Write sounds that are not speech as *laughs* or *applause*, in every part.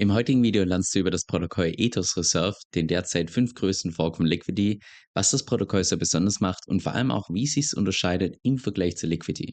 Im heutigen Video lernst du über das Protokoll Ethos Reserve, den derzeit fünf größten Fork von Liquidity, was das Protokoll so besonders macht und vor allem auch, wie es sich unterscheidet im Vergleich zu Liquidity.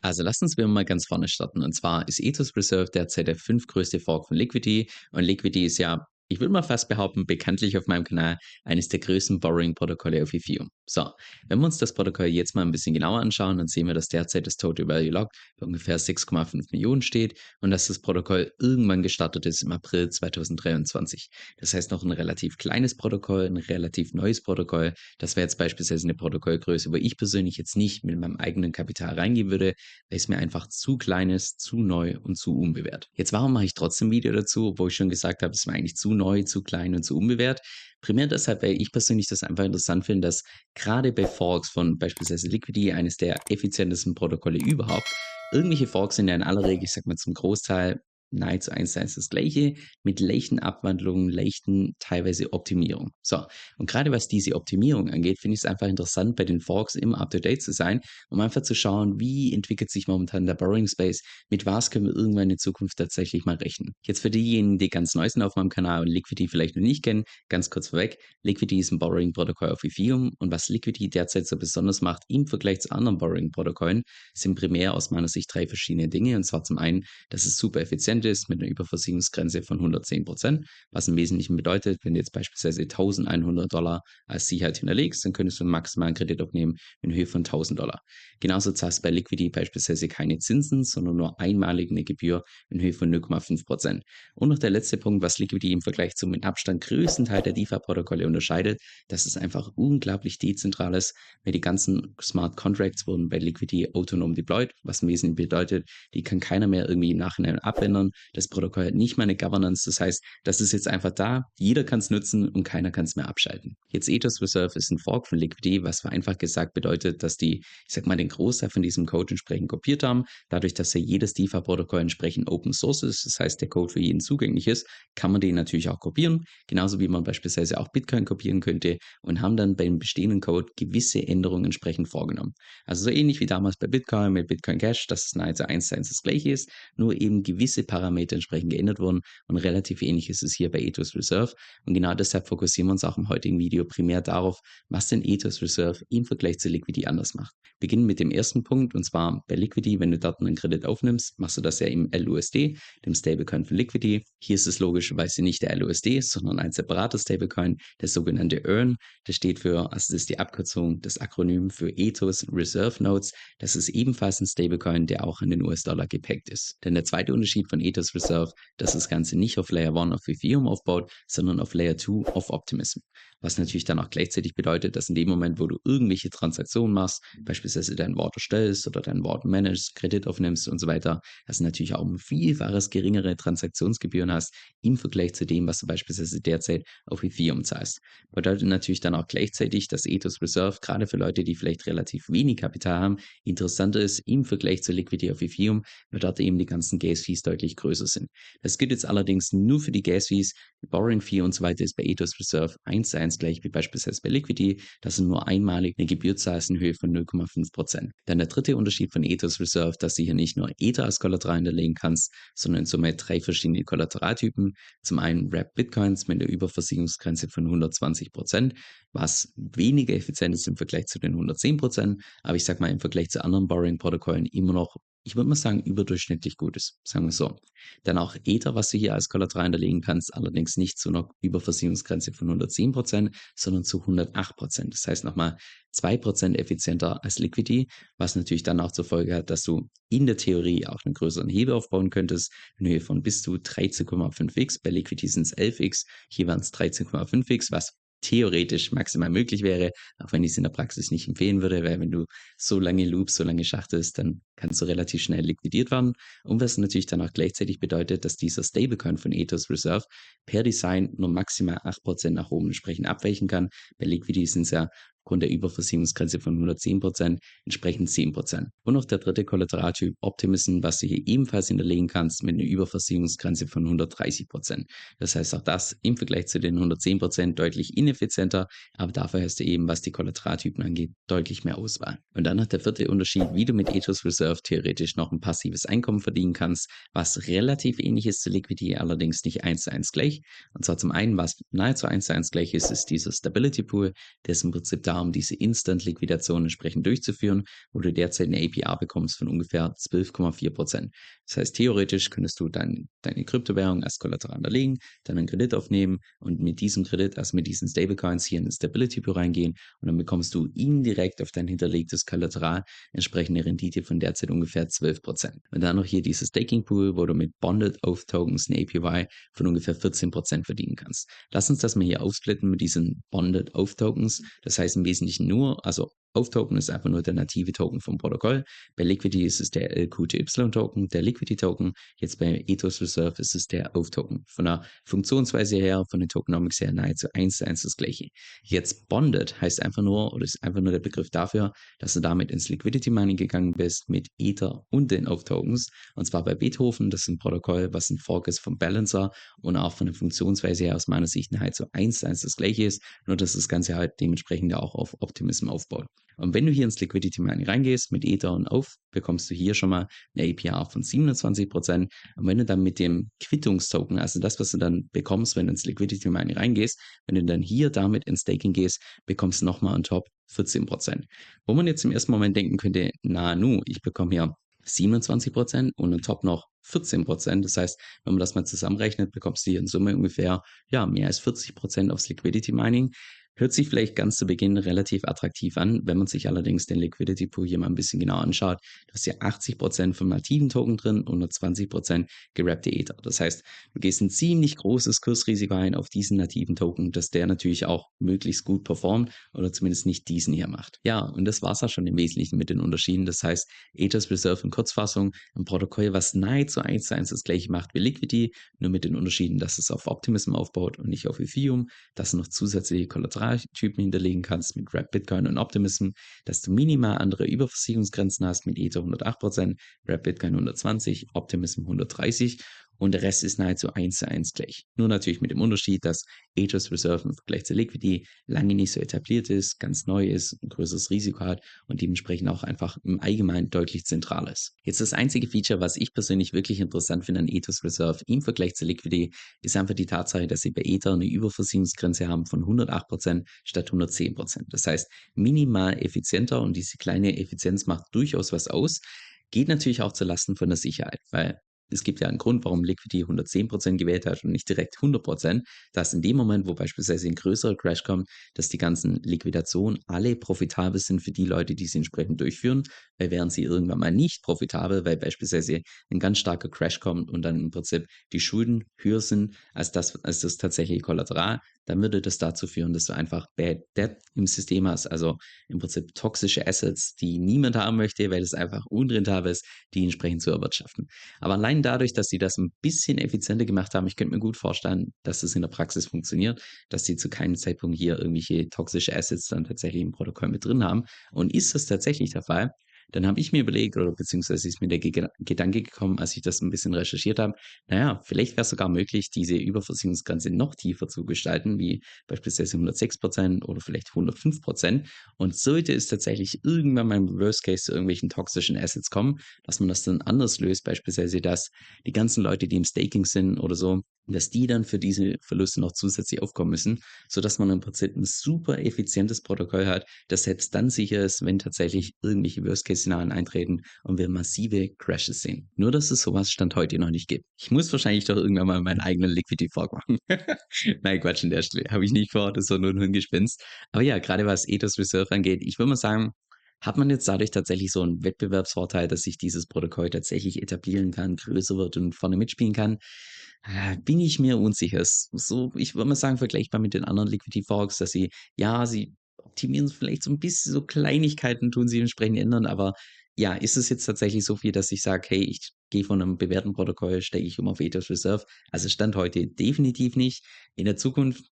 Also lasst uns wieder mal ganz vorne starten. Und zwar ist Ethos Reserve derzeit der fünftgrößte Fork von Liquidity. Und Liquidity ist ja ich würde mal fast behaupten, bekanntlich auf meinem Kanal eines der größten Borrowing-Protokolle auf Ethereum. So, wenn wir uns das Protokoll jetzt mal ein bisschen genauer anschauen, dann sehen wir, dass derzeit das Total Value Lock bei ungefähr 6,5 Millionen steht und dass das Protokoll irgendwann gestartet ist im April 2023. Das heißt noch ein relativ kleines Protokoll, ein relativ neues Protokoll. Das wäre jetzt beispielsweise eine Protokollgröße, wo ich persönlich jetzt nicht mit meinem eigenen Kapital reingehen würde, weil es mir einfach zu klein ist, zu neu und zu unbewährt. Jetzt warum mache ich trotzdem ein Video dazu, wo ich schon gesagt habe, es ist mir eigentlich zu neu, zu klein und zu unbewährt? Primär deshalb, weil ich persönlich das einfach interessant finde, dass gerade bei Forks von beispielsweise Liquidity, eines der effizientesten Protokolle überhaupt, irgendwelche Forks sind ja in aller Regel, ich sag mal zum Großteil nahezu eins zu eins das gleiche, mit leichten Abwandlungen, leichten teilweise Optimierung. So, und gerade was diese Optimierung angeht, finde ich es einfach interessant, bei den Forks immer up-to-date zu sein, um einfach zu schauen, wie entwickelt sich momentan der Borrowing Space, mit was können wir irgendwann in Zukunft tatsächlich mal rechnen. Jetzt für diejenigen, die ganz neu sind auf meinem Kanal und Liquidity vielleicht noch nicht kennen, ganz kurz vorweg, Liquidity ist ein Borrowing-Protokoll auf Ethereum und was Liquidity derzeit so besonders macht im Vergleich zu anderen Borrowing-Protokollen, sind primär aus meiner Sicht drei verschiedene Dinge und zwar zum einen, dass es super effizient ist mit einer Überversicherungsgrenze von 110 Prozent, was im Wesentlichen bedeutet, wenn du jetzt beispielsweise 1100 Dollar als Sicherheit hinterlegst, dann könntest du einen maximalen Kredit aufnehmen in Höhe von 1000 Dollar. Genauso zahlst du bei Liquidity beispielsweise keine Zinsen, sondern nur einmalig eine Gebühr in Höhe von 0,5 Prozent. Und noch der letzte Punkt, was Liquidity im Vergleich zum mit Abstand größten Teil der DeFi-Protokolle unterscheidet, dass es einfach unglaublich dezentral ist, weil die ganzen Smart Contracts wurden bei Liquidity autonom deployed, was im Wesentlichen bedeutet, die kann keiner mehr irgendwie im Nachhinein abändern. Das Protokoll hat nicht mal eine Governance. Das heißt, das ist jetzt einfach da. Jeder kann es nutzen und keiner kann es mehr abschalten. Jetzt Ethos Reserve ist ein Fork von Liquidity, was vereinfacht gesagt bedeutet, dass die, ich sag mal, den Großteil von diesem Code entsprechend kopiert haben. Dadurch, dass ja jedes DeFi-Protokoll entsprechend Open Source ist, das heißt, der Code für jeden zugänglich ist, kann man den natürlich auch kopieren. Genauso wie man beispielsweise auch Bitcoin kopieren könnte und haben dann beim bestehenden Code gewisse Änderungen entsprechend vorgenommen. Also so ähnlich wie damals bei Bitcoin mit Bitcoin Cash, dass es nahezu eins zu eins das gleiche ist, nur eben gewisse Parameter entsprechend geändert wurden und relativ ähnlich ist es hier bei Ethos Reserve. Und genau deshalb fokussieren wir uns auch im heutigen Video primär darauf, was denn Ethos Reserve im Vergleich zu Liquidity anders macht. Beginnen mit dem ersten Punkt und zwar bei Liquidity, wenn du dort einen Kredit aufnimmst, machst du das ja im LUSD, dem Stablecoin von Liquidity. Hier ist es logischerweise nicht der LUSD, sondern ein separater Stablecoin, der sogenannte EARN. Das steht für, also das ist die Abkürzung, das Akronym für Ethos Reserve Notes. Das ist ebenfalls ein Stablecoin, der auch an den US-Dollar gepackt ist. Denn der zweite Unterschied von Ethos Reserve, dass das Ganze nicht auf Layer 1 auf Ethereum aufbaut, sondern auf Layer 2 auf Optimism. Was natürlich dann auch gleichzeitig bedeutet, dass in dem Moment, wo du irgendwelche Transaktionen machst, beispielsweise dein Wort erstellst oder dein Wort managst, Kredit aufnimmst und so weiter, dass du natürlich auch um vielfaches geringere Transaktionsgebühren hast im Vergleich zu dem, was du beispielsweise derzeit auf Ethereum zahlst. Bedeutet natürlich dann auch gleichzeitig, dass Ethos Reserve gerade für Leute, die vielleicht relativ wenig Kapital haben, interessanter ist im Vergleich zu Liquidity auf Ethereum, weil dort eben die ganzen Gas Fees deutlich größer sind. Das gilt jetzt allerdings nur für die Gas Fees. Borrowing Fee und so weiter ist bei Ethos Reserve 1 zu 1 gleich wie beispielsweise bei Liquidity. Das sind nur einmalig eine Gebühr in Höhe von 0,5%. Dann der dritte Unterschied von Ethos Reserve, dass du hier nicht nur Ether als Kollateral hinterlegen kannst, sondern in Summe drei verschiedene Kollateraltypen. Zum einen Wrap Bitcoins mit der Überversicherungsgrenze von 120%, was weniger effizient ist im Vergleich zu den 110%, aber ich sag mal im Vergleich zu anderen Borrowing-Protokollen immer noch ich würde mal sagen, überdurchschnittlich gut ist, sagen wir so. Dann auch Ether, was du hier als Kollateral hinterlegen kannst, allerdings nicht zu einer Überversicherungsgrenze von 110 Prozent, sondern zu 108 Prozent. Das heißt nochmal zwei Prozent effizienter als Liquidity, was natürlich dann auch zur Folge hat, dass du in der Theorie auch einen größeren Hebel aufbauen könntest, in Höhe von bis zu 13,5x. Bei Liquidity sind es 11x, hier waren es 13,5x, was theoretisch maximal möglich wäre, auch wenn ich es in der Praxis nicht empfehlen würde, weil wenn du so lange loopst, so lange schachtest, dann kannst du relativ schnell liquidiert werden. Und was natürlich dann auch gleichzeitig bedeutet, dass dieser Stablecoin von Ethos Reserve per Design nur maximal 8% nach oben entsprechend abweichen kann. Bei Liquidity sind es ja aufgrund der Überversicherungsgrenze von 110% entsprechend 10%. Und noch der dritte Kollateraltyp Optimism, was du hier ebenfalls hinterlegen kannst mit einer Überversicherungsgrenze von 130%. Das heißt auch das im Vergleich zu den 110% deutlich ineffizienter, aber dafür hast du eben, was die Kollateraltypen angeht, deutlich mehr Auswahl. Und dann noch der vierte Unterschied, wie du mit Ethos Reserve theoretisch noch ein passives Einkommen verdienen kannst, was relativ ähnlich ist zu Liquidity, allerdings nicht eins zu eins gleich. Und zwar zum einen, was nahezu eins zu eins gleich ist, ist dieser Stability Pool, der ist im Prinzip da, um diese Instant-Liquidation entsprechend durchzuführen, wo du derzeit eine APR bekommst von ungefähr 12,4%. Das heißt, theoretisch könntest du dein, deine Kryptowährung als Kollateral unterlegen, dann einen Kredit aufnehmen und mit diesem Kredit, also mit diesen Stablecoins hier in den Stability Pool reingehen und dann bekommst du indirekt auf dein hinterlegtes Kollateral entsprechende Rendite von derzeit ungefähr 12%. Und dann noch hier dieses Staking Pool, wo du mit Bonded Oath Tokens eine APY von ungefähr 14% verdienen kannst. Lass uns das mal hier aufsplitten mit diesen Bonded Oath Tokens. Das heißt im Wesentlichen nur, also Oath-Token ist einfach nur der native Token vom Protokoll. Bei Liquidity ist es der LQTY-Token, der Liquidity-Token. Jetzt bei Ethos Reserve ist es der Oath-Token. Von der Funktionsweise her, von den Tokenomics her nahezu eins zu eins das gleiche. Jetzt Bonded heißt einfach nur, oder ist einfach nur der Begriff dafür, dass du damit ins Liquidity Mining gegangen bist mit Ether und den Oath-Tokens. Und zwar bei Beethoven, das ist ein Protokoll, was ein Fork ist vom Balancer und auch von der Funktionsweise her aus meiner Sicht nahezu eins zu eins das gleiche ist, nur dass das Ganze halt dementsprechend auch auf Optimism aufbaut. Und wenn du hier ins Liquidity Mining reingehst mit Ether und auf, bekommst du hier schon mal eine APR von 27%. Und wenn du dann mit dem Quittungstoken, also das, was du dann bekommst, wenn du ins Liquidity Mining reingehst, wenn du dann hier damit ins Staking gehst, bekommst du nochmal on top 14%. Wo man jetzt im ersten Moment denken könnte, na nu, ich bekomme hier 27% und on top noch 14%. Das heißt, wenn man das mal zusammenrechnet, bekommst du hier in Summe ungefähr ja, mehr als 40% aufs Liquidity Mining. Hört sich vielleicht ganz zu Beginn relativ attraktiv an, wenn man sich allerdings den Liquidity Pool hier mal ein bisschen genauer anschaut. Du hast hier 80% vom nativen Token drin und nur 20% gerappte Ether. Das heißt, du gehst ein ziemlich großes Kursrisiko ein auf diesen nativen Token, dass der natürlich auch möglichst gut performt oder zumindest nicht diesen hier macht. Ja, und das war es auch schon im Wesentlichen mit den Unterschieden. Das heißt, Ethos Reserve in Kurzfassung, ein Protokoll, was nahezu eins zu eins das gleiche macht wie Liquidity, nur mit den Unterschieden, dass es auf Optimism aufbaut und nicht auf Ethereum, dass noch zusätzliche Kollateral Kollateraltypen hinterlegen kannst mit Rap Bitcoin und Optimism, dass du minimal andere Überversicherungsgrenzen hast mit Ether 108%, Rap Bitcoin 120, Optimism 130 und der Rest ist nahezu eins zu eins gleich. Nur natürlich mit dem Unterschied, dass Aegis Reserve im Vergleich zu Liquidity lange nicht so etabliert ist, ganz neu ist, ein größeres Risiko hat und dementsprechend auch einfach im Allgemeinen deutlich zentral ist. Jetzt das einzige Feature, was ich persönlich wirklich interessant finde an Ethos Reserve im Vergleich zu Liquidity, ist einfach die Tatsache, dass sie bei Ether eine Überversicherungsgrenze haben von 108% statt 110%. Das heißt, minimal effizienter und diese kleine Effizienz macht durchaus was aus. Geht natürlich auch zu Lasten von der Sicherheit, weil es gibt ja einen Grund, warum Liquidity 110% gewählt hat und nicht direkt 100%, dass in dem Moment, wo beispielsweise ein größerer Crash kommt, dass die ganzen Liquidationen alle profitabel sind für die Leute, die sie entsprechend durchführen, weil wären sie irgendwann mal nicht profitabel, weil beispielsweise ein ganz starker Crash kommt und dann im Prinzip die Schulden höher sind als das, als das tatsächliche Kollateral, dann würde das dazu führen, dass du einfach Bad Debt im System hast, also im Prinzip toxische Assets, die niemand haben möchte, weil es einfach unrentabel ist, die entsprechend zu erwirtschaften. Aber allein dadurch, dass sie das ein bisschen effizienter gemacht haben, ich könnte mir gut vorstellen, dass das in der Praxis funktioniert, dass sie zu keinem Zeitpunkt hier irgendwelche toxische Assets dann tatsächlich im Protokoll mit drin haben. Und ist das tatsächlich der Fall, dann habe ich mir überlegt, oder beziehungsweise ist mir der Ge Gedanke gekommen, als ich das ein bisschen recherchiert habe, naja, vielleicht wäre es sogar möglich, diese Überversicherungsgrenze noch tiefer zu gestalten, wie beispielsweise 106% oder vielleicht 105%. Und sollte es tatsächlich irgendwann mal im Worst Case zu irgendwelchen toxischen Assets kommen, dass man das dann anders löst, beispielsweise, dass die ganzen Leute, die im Staking sind oder so, dass die dann für diese Verluste noch zusätzlich aufkommen müssen, sodass man im Prinzip ein super effizientes Protokoll hat, das selbst dann sicher ist, wenn tatsächlich irgendwelche Worst-Case-Szenarien eintreten und wir massive Crashes sehen. Nur, dass es sowas Stand heute noch nicht gibt. Ich muss wahrscheinlich doch irgendwann mal meinen eigenen Liquidity Fork machen. *laughs* Nein, Quatsch, an der Stelle habe ich nicht vor, das war nur ein Hirngespinst. Aber ja, gerade was Ethos Reserve angeht, ich würde mal sagen, hat man jetzt dadurch tatsächlich so einen Wettbewerbsvorteil, dass sich dieses Protokoll tatsächlich etablieren kann, größer wird und vorne mitspielen kann? Äh, bin ich mir unsicher. so, ich würde mal sagen, vergleichbar mit den anderen Liquidity Forks, dass sie, ja, sie optimieren vielleicht so ein bisschen, so Kleinigkeiten tun sie entsprechend ändern, aber ja, ist es jetzt tatsächlich so viel, dass ich sage, hey, ich gehe von einem bewährten Protokoll, stecke ich um auf Ethos Reserve? Also Stand heute definitiv nicht. In der Zukunft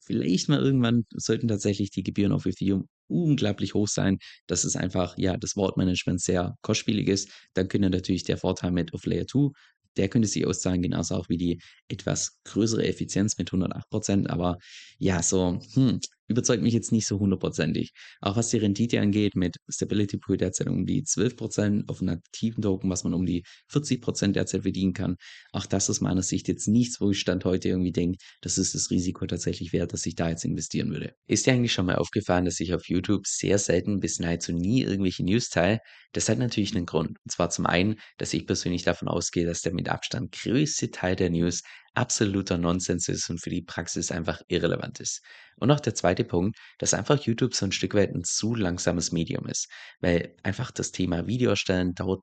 vielleicht mal irgendwann sollten tatsächlich die Gebühren auf Ethereum unglaublich hoch sein, dass es einfach, ja, das Wortmanagement sehr kostspielig ist. Dann könnte natürlich der Vorteil mit auf Layer 2 der könnte sich auszahlen, genauso auch wie die etwas größere Effizienz mit 108% Aber ja, so, hm, überzeugt mich jetzt nicht so hundertprozentig. Auch was die Rendite angeht, mit Stability Pool derzeit um die 12%, auf 'nem aktiven Token, was man um die 40% derzeit verdienen kann. Auch das aus meiner Sicht jetzt nichts, wo ich Stand heute irgendwie denke, das ist das Risiko tatsächlich wert, dass ich da jetzt investieren würde. Ist dir eigentlich schon mal aufgefallen, dass ich auf YouTube sehr selten bis nahezu nie irgendwelche News teile? Das hat natürlich einen Grund. Und zwar zum einen, dass ich persönlich davon ausgehe, dass der mit Abstand größte Teil der News absoluter Nonsens ist und für die Praxis einfach irrelevant ist. Und auch der zweite Punkt, dass einfach YouTube so ein Stück weit ein zu langsames Medium ist, weil einfach das Thema Video erstellen dauert